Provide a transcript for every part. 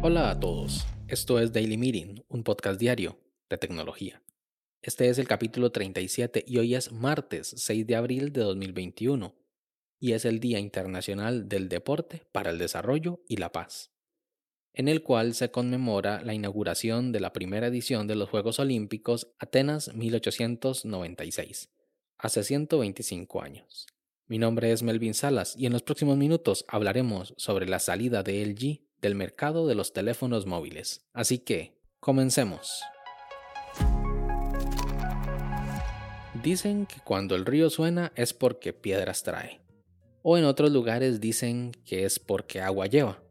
Hola a todos, esto es Daily Meeting, un podcast diario de tecnología. Este es el capítulo 37 y hoy es martes 6 de abril de 2021 y es el Día Internacional del Deporte para el Desarrollo y la Paz, en el cual se conmemora la inauguración de la primera edición de los Juegos Olímpicos Atenas 1896, hace 125 años. Mi nombre es Melvin Salas y en los próximos minutos hablaremos sobre la salida de LG del mercado de los teléfonos móviles. Así que, comencemos. Dicen que cuando el río suena es porque piedras trae. O en otros lugares dicen que es porque agua lleva.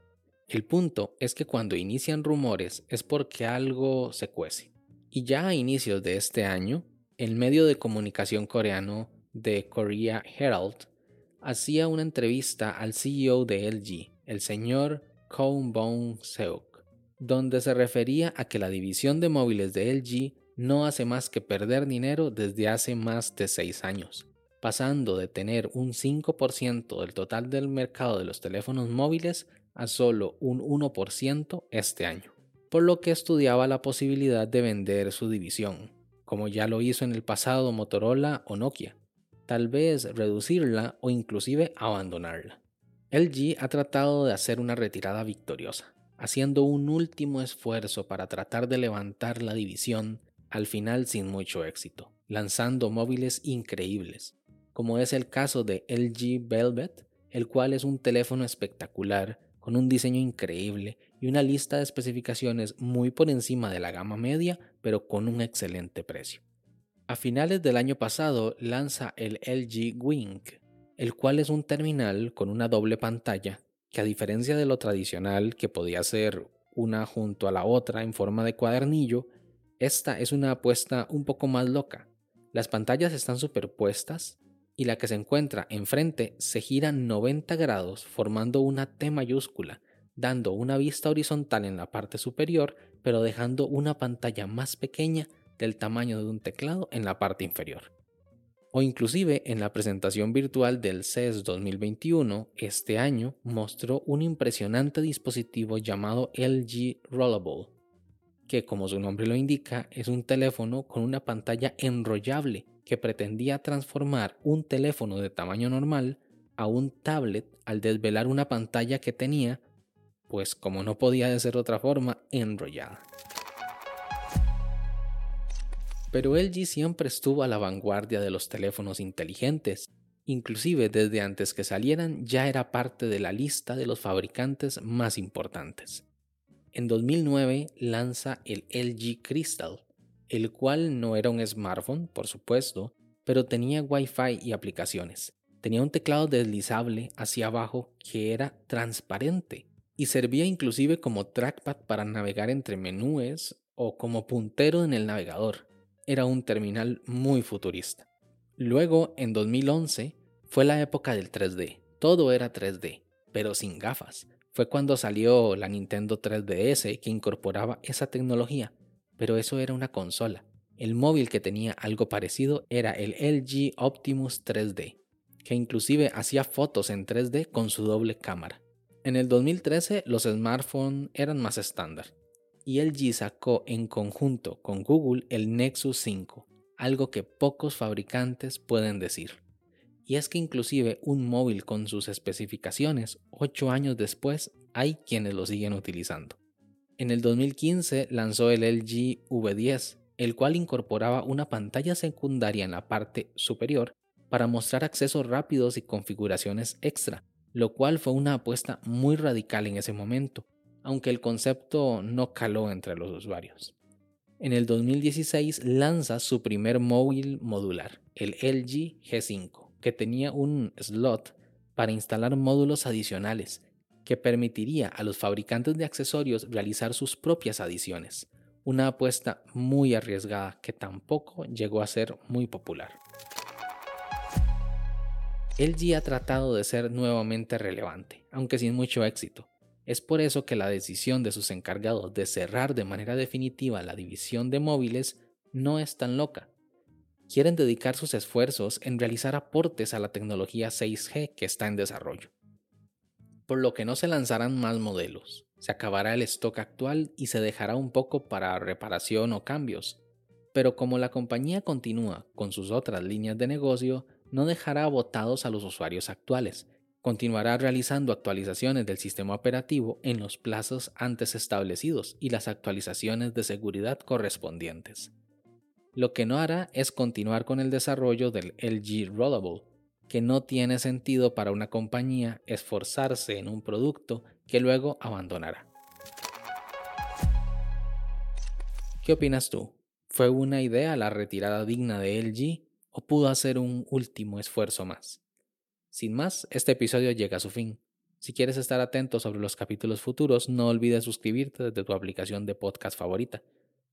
El punto es que cuando inician rumores es porque algo se cuece. Y ya a inicios de este año, el medio de comunicación coreano The Korea Herald hacía una entrevista al CEO de LG, el señor Kong Bong Seok, donde se refería a que la división de móviles de LG no hace más que perder dinero desde hace más de 6 años, pasando de tener un 5% del total del mercado de los teléfonos móviles a solo un 1% este año, por lo que estudiaba la posibilidad de vender su división, como ya lo hizo en el pasado Motorola o Nokia, tal vez reducirla o inclusive abandonarla. LG ha tratado de hacer una retirada victoriosa, haciendo un último esfuerzo para tratar de levantar la división, al final sin mucho éxito, lanzando móviles increíbles, como es el caso de LG Velvet, el cual es un teléfono espectacular, con un diseño increíble y una lista de especificaciones muy por encima de la gama media, pero con un excelente precio. A finales del año pasado lanza el LG Wing, el cual es un terminal con una doble pantalla que a diferencia de lo tradicional que podía ser una junto a la otra en forma de cuadernillo, esta es una apuesta un poco más loca. Las pantallas están superpuestas y la que se encuentra enfrente se gira 90 grados formando una T mayúscula, dando una vista horizontal en la parte superior, pero dejando una pantalla más pequeña del tamaño de un teclado en la parte inferior o inclusive en la presentación virtual del CES 2021 este año mostró un impresionante dispositivo llamado LG Rollable, que como su nombre lo indica es un teléfono con una pantalla enrollable que pretendía transformar un teléfono de tamaño normal a un tablet al desvelar una pantalla que tenía, pues como no podía de ser otra forma, enrollada. Pero LG siempre estuvo a la vanguardia de los teléfonos inteligentes. Inclusive desde antes que salieran ya era parte de la lista de los fabricantes más importantes. En 2009 lanza el LG Crystal, el cual no era un smartphone, por supuesto, pero tenía Wi-Fi y aplicaciones. Tenía un teclado deslizable hacia abajo que era transparente y servía inclusive como trackpad para navegar entre menúes o como puntero en el navegador era un terminal muy futurista. Luego, en 2011, fue la época del 3D. Todo era 3D, pero sin gafas. Fue cuando salió la Nintendo 3DS que incorporaba esa tecnología, pero eso era una consola. El móvil que tenía algo parecido era el LG Optimus 3D, que inclusive hacía fotos en 3D con su doble cámara. En el 2013 los smartphones eran más estándar y LG sacó en conjunto con Google el Nexus 5, algo que pocos fabricantes pueden decir. Y es que inclusive un móvil con sus especificaciones, 8 años después, hay quienes lo siguen utilizando. En el 2015 lanzó el LG V10, el cual incorporaba una pantalla secundaria en la parte superior para mostrar accesos rápidos y configuraciones extra, lo cual fue una apuesta muy radical en ese momento, aunque el concepto no caló entre los usuarios. En el 2016 lanza su primer móvil modular, el LG G5, que tenía un slot para instalar módulos adicionales que permitiría a los fabricantes de accesorios realizar sus propias adiciones, una apuesta muy arriesgada que tampoco llegó a ser muy popular. LG ha tratado de ser nuevamente relevante, aunque sin mucho éxito, es por eso que la decisión de sus encargados de cerrar de manera definitiva la división de móviles no es tan loca. Quieren dedicar sus esfuerzos en realizar aportes a la tecnología 6G que está en desarrollo. por lo que no se lanzarán más modelos. Se acabará el stock actual y se dejará un poco para reparación o cambios. Pero como la compañía continúa con sus otras líneas de negocio, no dejará votados a los usuarios actuales. Continuará realizando actualizaciones del sistema operativo en los plazos antes establecidos y las actualizaciones de seguridad correspondientes. Lo que no hará es continuar con el desarrollo del LG Rollable, que no tiene sentido para una compañía esforzarse en un producto que luego abandonará. ¿Qué opinas tú? ¿Fue una idea la retirada digna de LG o pudo hacer un último esfuerzo más? Sin más, este episodio llega a su fin. Si quieres estar atento sobre los capítulos futuros, no olvides suscribirte desde tu aplicación de podcast favorita.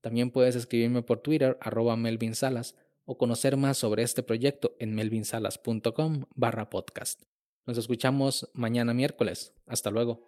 También puedes escribirme por Twitter, arroba Melvin Salas, o conocer más sobre este proyecto en melvinsalas.com barra podcast. Nos escuchamos mañana miércoles. Hasta luego.